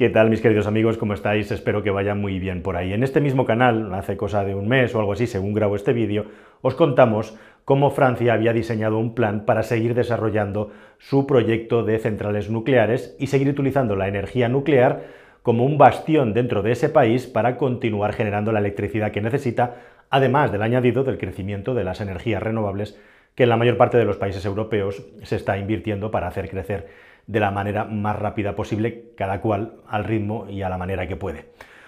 ¿Qué tal mis queridos amigos? ¿Cómo estáis? Espero que vaya muy bien por ahí. En este mismo canal, hace cosa de un mes o algo así, según grabo este vídeo, os contamos cómo Francia había diseñado un plan para seguir desarrollando su proyecto de centrales nucleares y seguir utilizando la energía nuclear como un bastión dentro de ese país para continuar generando la electricidad que necesita, además del añadido del crecimiento de las energías renovables que en la mayor parte de los países europeos se está invirtiendo para hacer crecer de la manera más rápida posible, cada cual al ritmo y a la manera que puede.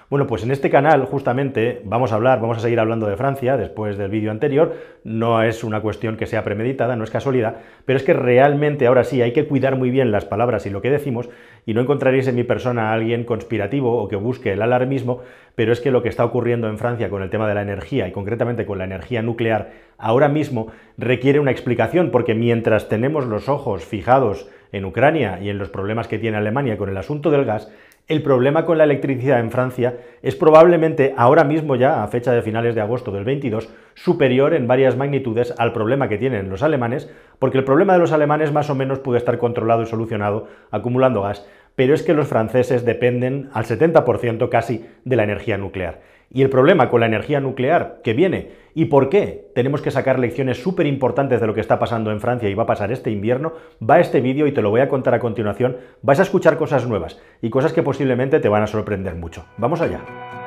Bueno, pues en este canal justamente vamos a hablar, vamos a seguir hablando de Francia después del vídeo anterior. No es una cuestión que sea premeditada, no es casualidad, pero es que realmente ahora sí hay que cuidar muy bien las palabras y lo que decimos y no encontraréis en mi persona a alguien conspirativo o que busque el alarmismo, pero es que lo que está ocurriendo en Francia con el tema de la energía y concretamente con la energía nuclear ahora mismo requiere una explicación porque mientras tenemos los ojos fijados en Ucrania y en los problemas que tiene Alemania con el asunto del gas, el problema con la electricidad en Francia es probablemente ahora mismo ya, a fecha de finales de agosto del 22, superior en varias magnitudes al problema que tienen los alemanes, porque el problema de los alemanes más o menos puede estar controlado y solucionado acumulando gas, pero es que los franceses dependen al 70% casi de la energía nuclear. Y el problema con la energía nuclear que viene y por qué tenemos que sacar lecciones súper importantes de lo que está pasando en Francia y va a pasar este invierno, va este vídeo y te lo voy a contar a continuación. Vas a escuchar cosas nuevas y cosas que posiblemente te van a sorprender mucho. Vamos allá.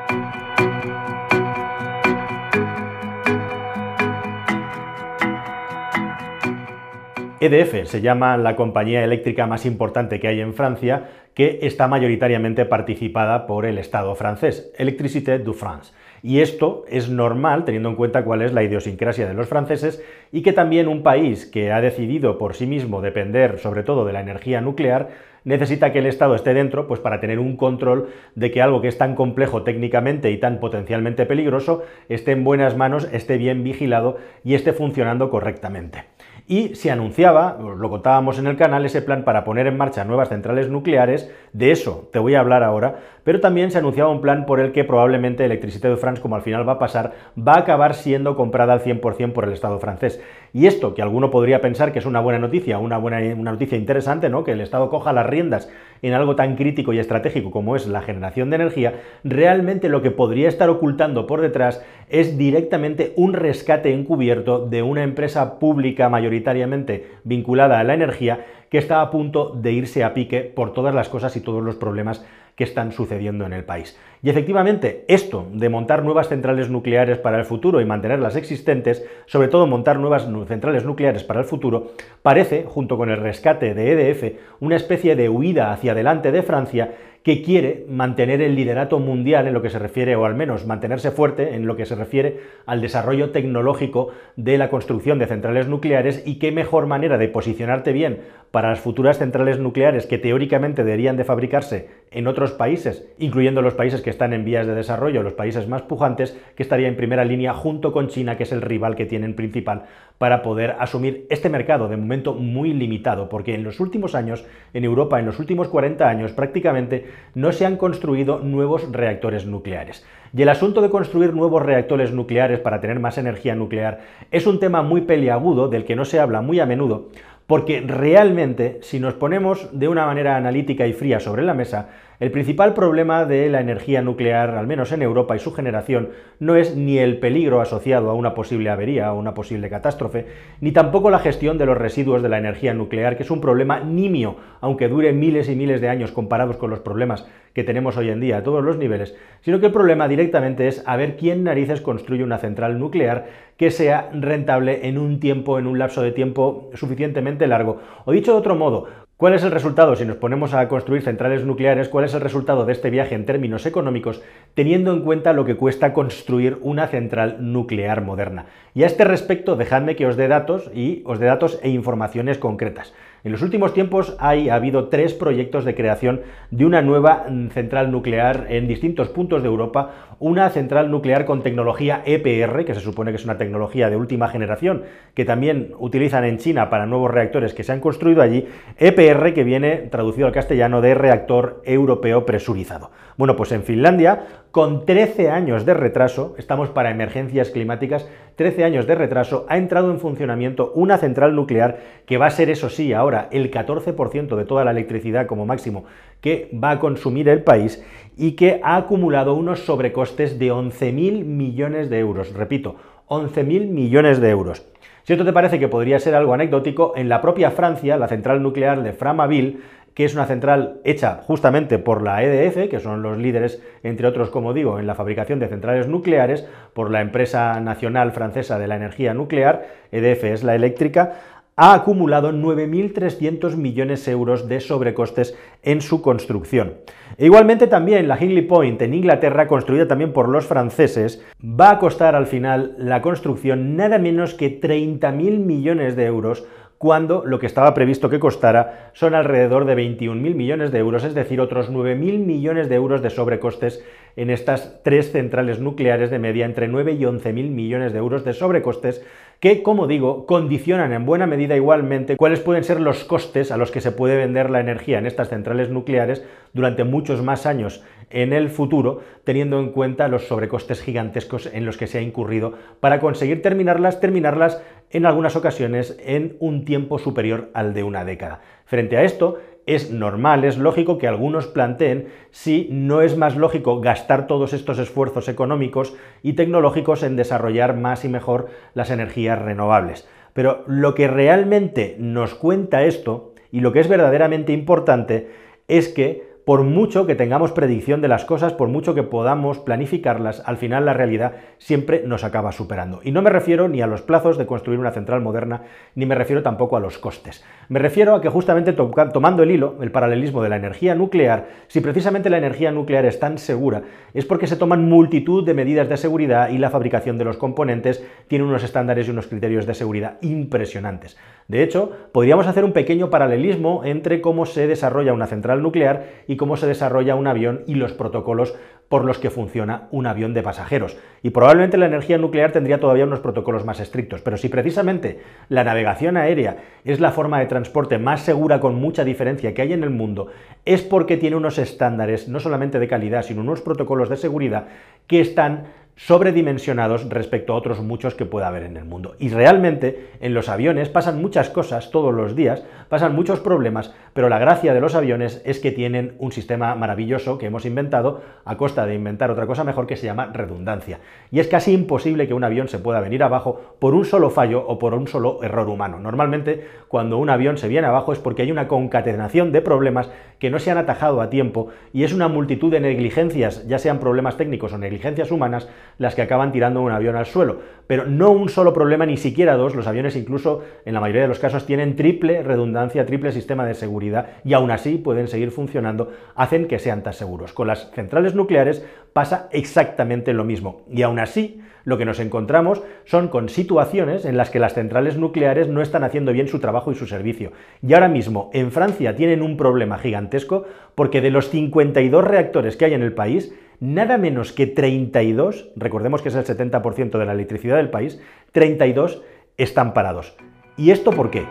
EDF se llama la compañía eléctrica más importante que hay en Francia, que está mayoritariamente participada por el Estado francés, Electricité de France. Y esto es normal teniendo en cuenta cuál es la idiosincrasia de los franceses y que también un país que ha decidido por sí mismo depender sobre todo de la energía nuclear necesita que el Estado esté dentro pues para tener un control de que algo que es tan complejo técnicamente y tan potencialmente peligroso esté en buenas manos, esté bien vigilado y esté funcionando correctamente y se anunciaba, lo contábamos en el canal, ese plan para poner en marcha nuevas centrales nucleares, de eso te voy a hablar ahora, pero también se anunciaba un plan por el que probablemente Electricité de France, como al final va a pasar, va a acabar siendo comprada al 100% por el Estado francés. Y esto, que alguno podría pensar que es una buena noticia, una, buena, una noticia interesante, ¿no? que el Estado coja las riendas en algo tan crítico y estratégico como es la generación de energía, realmente lo que podría estar ocultando por detrás es directamente un rescate encubierto de una empresa pública mayoritariamente vinculada a la energía que está a punto de irse a pique por todas las cosas y todos los problemas que están sucediendo en el país. Y efectivamente, esto de montar nuevas centrales nucleares para el futuro y mantener las existentes, sobre todo montar nuevas centrales nucleares para el futuro, parece, junto con el rescate de EDF, una especie de huida hacia adelante de Francia que quiere mantener el liderato mundial en lo que se refiere, o al menos mantenerse fuerte en lo que se refiere al desarrollo tecnológico de la construcción de centrales nucleares y qué mejor manera de posicionarte bien para las futuras centrales nucleares que teóricamente deberían de fabricarse en otros países, incluyendo los países que están en vías de desarrollo, los países más pujantes, que estaría en primera línea junto con China, que es el rival que tienen principal para poder asumir este mercado de momento muy limitado, porque en los últimos años, en Europa, en los últimos 40 años, prácticamente no se han construido nuevos reactores nucleares. Y el asunto de construir nuevos reactores nucleares para tener más energía nuclear es un tema muy peliagudo del que no se habla muy a menudo, porque realmente, si nos ponemos de una manera analítica y fría sobre la mesa, el principal problema de la energía nuclear, al menos en Europa y su generación, no es ni el peligro asociado a una posible avería o una posible catástrofe, ni tampoco la gestión de los residuos de la energía nuclear, que es un problema nimio, aunque dure miles y miles de años comparados con los problemas que tenemos hoy en día a todos los niveles, sino que el problema directamente es a ver quién narices construye una central nuclear que sea rentable en un tiempo, en un lapso de tiempo suficientemente largo. O dicho de otro modo, ¿Cuál es el resultado si nos ponemos a construir centrales nucleares? ¿Cuál es el resultado de este viaje en términos económicos, teniendo en cuenta lo que cuesta construir una central nuclear moderna? Y a este respecto, dejadme que os dé datos y os dé datos e informaciones concretas. En los últimos tiempos hay, ha habido tres proyectos de creación de una nueva mm, central nuclear en distintos puntos de Europa, una central nuclear con tecnología EPR, que se supone que es una tecnología de última generación, que también utilizan en China para nuevos reactores que se han construido allí, EPR que viene traducido al castellano de reactor europeo presurizado. Bueno, pues en Finlandia con 13 años de retraso, estamos para emergencias climáticas, 13 años de retraso, ha entrado en funcionamiento una central nuclear que va a ser, eso sí, ahora el 14% de toda la electricidad como máximo que va a consumir el país y que ha acumulado unos sobrecostes de 11.000 millones de euros. Repito, 11.000 millones de euros. Si esto te parece que podría ser algo anecdótico, en la propia Francia, la central nuclear de Framaville, que es una central hecha justamente por la EDF, que son los líderes, entre otros, como digo, en la fabricación de centrales nucleares, por la empresa nacional francesa de la energía nuclear, EDF es la eléctrica, ha acumulado 9.300 millones de euros de sobrecostes en su construcción. E igualmente también la Hinkley Point en Inglaterra, construida también por los franceses, va a costar al final la construcción nada menos que 30.000 millones de euros cuando lo que estaba previsto que costara son alrededor de 21.000 millones de euros, es decir, otros 9.000 millones de euros de sobrecostes en estas tres centrales nucleares de media entre 9 y 11.000 millones de euros de sobrecostes que, como digo, condicionan en buena medida igualmente cuáles pueden ser los costes a los que se puede vender la energía en estas centrales nucleares durante muchos más años en el futuro, teniendo en cuenta los sobrecostes gigantescos en los que se ha incurrido para conseguir terminarlas, terminarlas en algunas ocasiones en un tiempo superior al de una década. Frente a esto, es normal, es lógico que algunos planteen si no es más lógico gastar todos estos esfuerzos económicos y tecnológicos en desarrollar más y mejor las energías renovables. Pero lo que realmente nos cuenta esto, y lo que es verdaderamente importante, es que por mucho que tengamos predicción de las cosas, por mucho que podamos planificarlas, al final la realidad siempre nos acaba superando. Y no me refiero ni a los plazos de construir una central moderna, ni me refiero tampoco a los costes. Me refiero a que justamente tomando el hilo, el paralelismo de la energía nuclear, si precisamente la energía nuclear es tan segura, es porque se toman multitud de medidas de seguridad y la fabricación de los componentes tiene unos estándares y unos criterios de seguridad impresionantes. De hecho, podríamos hacer un pequeño paralelismo entre cómo se desarrolla una central nuclear y cómo se desarrolla un avión y los protocolos por los que funciona un avión de pasajeros. Y probablemente la energía nuclear tendría todavía unos protocolos más estrictos, pero si precisamente la navegación aérea es la forma de transporte más segura con mucha diferencia que hay en el mundo, es porque tiene unos estándares no solamente de calidad, sino unos protocolos de seguridad que están sobredimensionados respecto a otros muchos que pueda haber en el mundo. Y realmente en los aviones pasan muchas cosas todos los días, pasan muchos problemas, pero la gracia de los aviones es que tienen un sistema maravilloso que hemos inventado a costa de inventar otra cosa mejor que se llama redundancia. Y es casi imposible que un avión se pueda venir abajo por un solo fallo o por un solo error humano. Normalmente cuando un avión se viene abajo es porque hay una concatenación de problemas que no se han atajado a tiempo y es una multitud de negligencias, ya sean problemas técnicos o negligencias humanas, las que acaban tirando un avión al suelo. Pero no un solo problema, ni siquiera dos. Los aviones incluso, en la mayoría de los casos, tienen triple redundancia, triple sistema de seguridad y aún así pueden seguir funcionando, hacen que sean tan seguros. Con las centrales nucleares pasa exactamente lo mismo. Y aún así, lo que nos encontramos son con situaciones en las que las centrales nucleares no están haciendo bien su trabajo y su servicio. Y ahora mismo en Francia tienen un problema gigantesco porque de los 52 reactores que hay en el país, nada menos que 32, recordemos que es el 70% de la electricidad del país, 32 están parados. ¿Y esto por qué?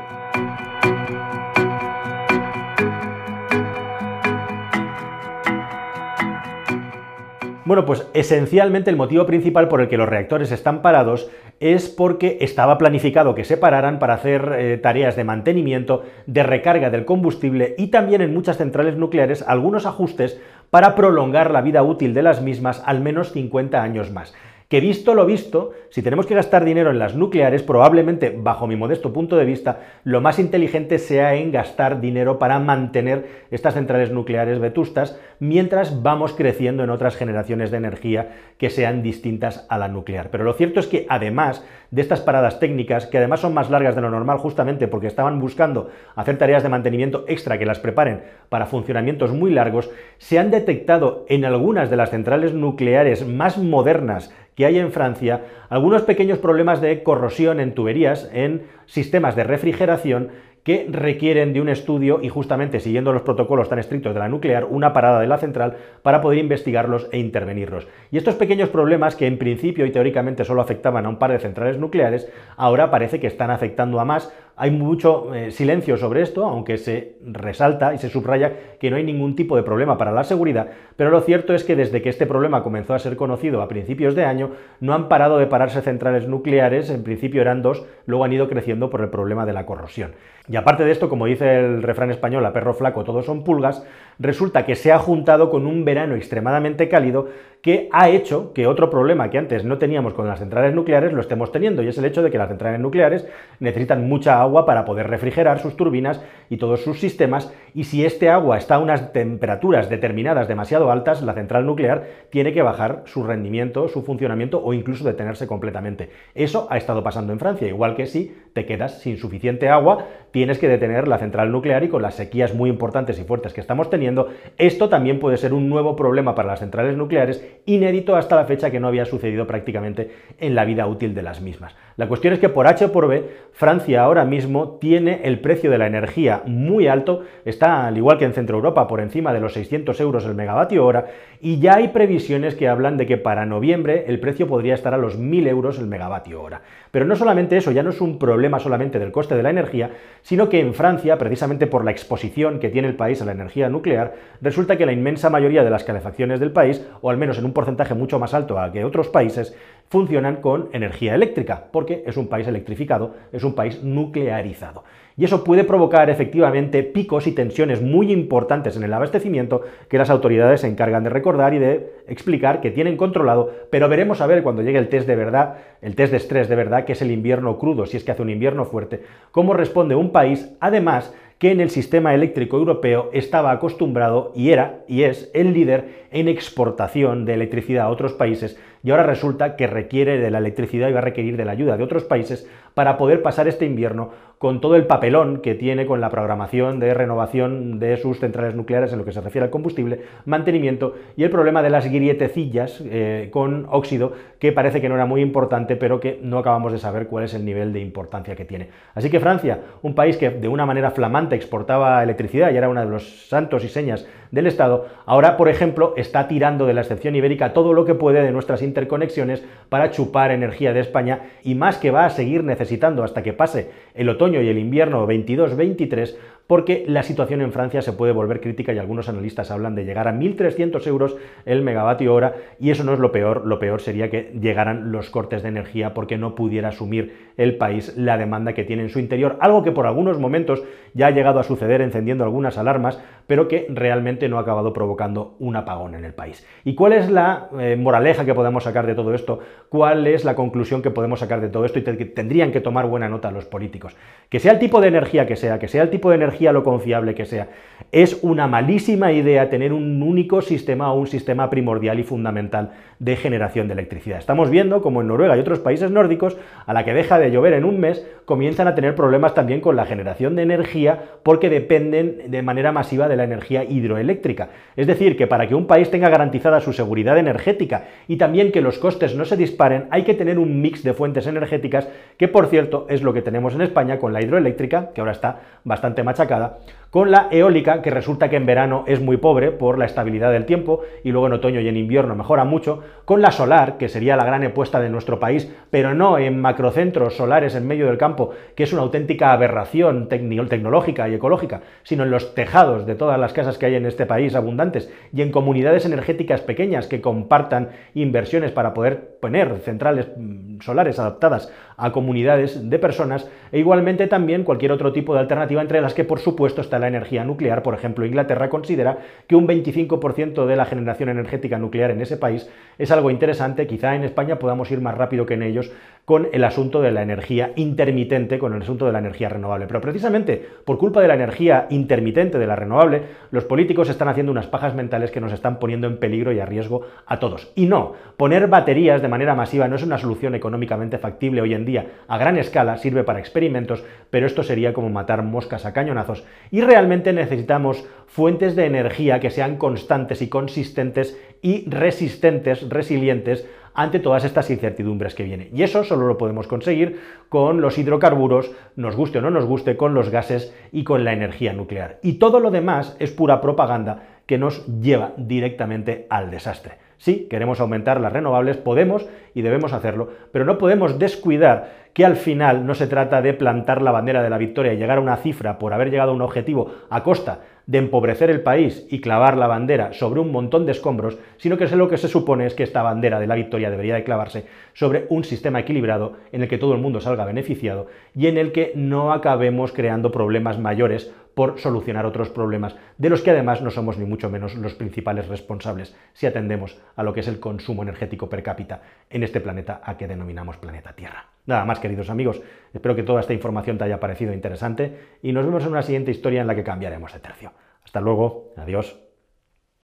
Bueno, pues esencialmente el motivo principal por el que los reactores están parados es porque estaba planificado que se pararan para hacer eh, tareas de mantenimiento, de recarga del combustible y también en muchas centrales nucleares algunos ajustes para prolongar la vida útil de las mismas al menos 50 años más que visto lo visto, si tenemos que gastar dinero en las nucleares, probablemente, bajo mi modesto punto de vista, lo más inteligente sea en gastar dinero para mantener estas centrales nucleares vetustas mientras vamos creciendo en otras generaciones de energía que sean distintas a la nuclear. Pero lo cierto es que además de estas paradas técnicas, que además son más largas de lo normal justamente porque estaban buscando hacer tareas de mantenimiento extra que las preparen para funcionamientos muy largos, se han detectado en algunas de las centrales nucleares más modernas que hay en Francia algunos pequeños problemas de corrosión en tuberías, en sistemas de refrigeración que requieren de un estudio y justamente siguiendo los protocolos tan estrictos de la nuclear, una parada de la central para poder investigarlos e intervenirlos. Y estos pequeños problemas que en principio y teóricamente solo afectaban a un par de centrales nucleares, ahora parece que están afectando a más hay mucho eh, silencio sobre esto, aunque se resalta y se subraya que no hay ningún tipo de problema para la seguridad, pero lo cierto es que desde que este problema comenzó a ser conocido a principios de año, no han parado de pararse centrales nucleares, en principio eran dos, luego han ido creciendo por el problema de la corrosión. Y aparte de esto, como dice el refrán español, a perro flaco todos son pulgas, resulta que se ha juntado con un verano extremadamente cálido que ha hecho que otro problema que antes no teníamos con las centrales nucleares lo estemos teniendo, y es el hecho de que las centrales nucleares necesitan mucha agua para poder refrigerar sus turbinas y todos sus sistemas, y si este agua está a unas temperaturas determinadas demasiado altas, la central nuclear tiene que bajar su rendimiento, su funcionamiento o incluso detenerse completamente. Eso ha estado pasando en Francia, igual que si te quedas sin suficiente agua, tienes que detener la central nuclear y con las sequías muy importantes y fuertes que estamos teniendo, esto también puede ser un nuevo problema para las centrales nucleares, inédito hasta la fecha que no había sucedido prácticamente en la vida útil de las mismas. La cuestión es que por H o por B, Francia ahora mismo tiene el precio de la energía muy alto, está al igual que en Centro Europa por encima de los 600 euros el megavatio hora y ya hay previsiones que hablan de que para noviembre el precio podría estar a los 1000 euros el megavatio hora. Pero no solamente eso, ya no es un problema solamente del coste de la energía, sino que en Francia, precisamente por la exposición que tiene el país a la energía nuclear, resulta que la inmensa mayoría de las calefacciones del país, o al menos en un porcentaje mucho más alto que otros países, funcionan con energía eléctrica, porque es un país electrificado, es un país nuclearizado. Y eso puede provocar efectivamente picos y tensiones muy importantes en el abastecimiento que las autoridades se encargan de recordar y de explicar que tienen controlado, pero veremos a ver cuando llegue el test de verdad, el test de estrés de verdad, que es el invierno crudo, si es que hace un invierno fuerte, cómo responde un país, además que en el sistema eléctrico europeo estaba acostumbrado y era y es el líder en exportación de electricidad a otros países y ahora resulta que requiere de la electricidad y va a requerir de la ayuda de otros países para poder pasar este invierno con todo el papelón que tiene con la programación de renovación de sus centrales nucleares en lo que se refiere al combustible, mantenimiento y el problema de las grietecillas eh, con óxido, que parece que no era muy importante, pero que no acabamos de saber cuál es el nivel de importancia que tiene. Así que Francia, un país que de una manera flamante exportaba electricidad y era uno de los santos y señas del Estado, ahora, por ejemplo, está tirando de la excepción ibérica todo lo que puede de nuestras interconexiones para chupar energía de España y más que va a seguir necesitando hasta que pase el otoño y el invierno 22-23 porque la situación en Francia se puede volver crítica y algunos analistas hablan de llegar a 1.300 euros el megavatio hora y eso no es lo peor, lo peor sería que llegaran los cortes de energía porque no pudiera asumir el país la demanda que tiene en su interior, algo que por algunos momentos ya ha llegado a suceder encendiendo algunas alarmas, pero que realmente no ha acabado provocando un apagón en el país. ¿Y cuál es la eh, moraleja que podemos sacar de todo esto? ¿Cuál es la conclusión que podemos sacar de todo esto y tendrían que tomar buena nota los políticos? Que sea el tipo de energía que sea, que sea el tipo de energía lo confiable que sea. Es una malísima idea tener un único sistema o un sistema primordial y fundamental de generación de electricidad. Estamos viendo como en Noruega y otros países nórdicos, a la que deja de llover en un mes, comienzan a tener problemas también con la generación de energía porque dependen de manera masiva de la energía hidroeléctrica. Es decir, que para que un país tenga garantizada su seguridad energética y también que los costes no se disparen, hay que tener un mix de fuentes energéticas, que por cierto es lo que tenemos en España con la hidroeléctrica, que ahora está bastante machacada, con la eólica, que resulta que en verano es muy pobre por la estabilidad del tiempo y luego en otoño y en invierno mejora mucho, con la solar, que sería la gran apuesta de nuestro país, pero no en macrocentros solares en medio del campo, que es una auténtica aberración tecnológica y ecológica, sino en los tejados de todas las casas que hay en este país abundantes y en comunidades energéticas pequeñas que compartan inversiones para poder poner centrales mm, solares adaptadas a comunidades de personas e igualmente también cualquier otro tipo de alternativa entre las que por supuesto está la energía nuclear. Por ejemplo, Inglaterra considera que un 25% de la generación energética nuclear en ese país es algo interesante. Quizá en España podamos ir más rápido que en ellos con el asunto de la energía intermitente, con el asunto de la energía renovable. Pero precisamente por culpa de la energía intermitente, de la renovable, los políticos están haciendo unas pajas mentales que nos están poniendo en peligro y a riesgo a todos. Y no, poner baterías de manera masiva no es una solución económicamente factible hoy en día. A gran escala sirve para experimentos, pero esto sería como matar moscas a cañonazos. Y realmente necesitamos fuentes de energía que sean constantes y consistentes y resistentes, resilientes ante todas estas incertidumbres que vienen. Y eso solo lo podemos conseguir con los hidrocarburos, nos guste o no nos guste, con los gases y con la energía nuclear. Y todo lo demás es pura propaganda que nos lleva directamente al desastre. Sí, queremos aumentar las renovables, podemos y debemos hacerlo, pero no podemos descuidar que al final no se trata de plantar la bandera de la victoria y llegar a una cifra por haber llegado a un objetivo a costa de empobrecer el país y clavar la bandera sobre un montón de escombros, sino que lo que se supone es que esta bandera de la victoria debería de clavarse sobre un sistema equilibrado en el que todo el mundo salga beneficiado y en el que no acabemos creando problemas mayores por solucionar otros problemas, de los que además no somos ni mucho menos los principales responsables si atendemos a lo que es el consumo energético per cápita en este planeta a que denominamos planeta Tierra. Nada más, queridos amigos, espero que toda esta información te haya parecido interesante y nos vemos en una siguiente historia en la que cambiaremos de tercio. Hasta luego, adiós.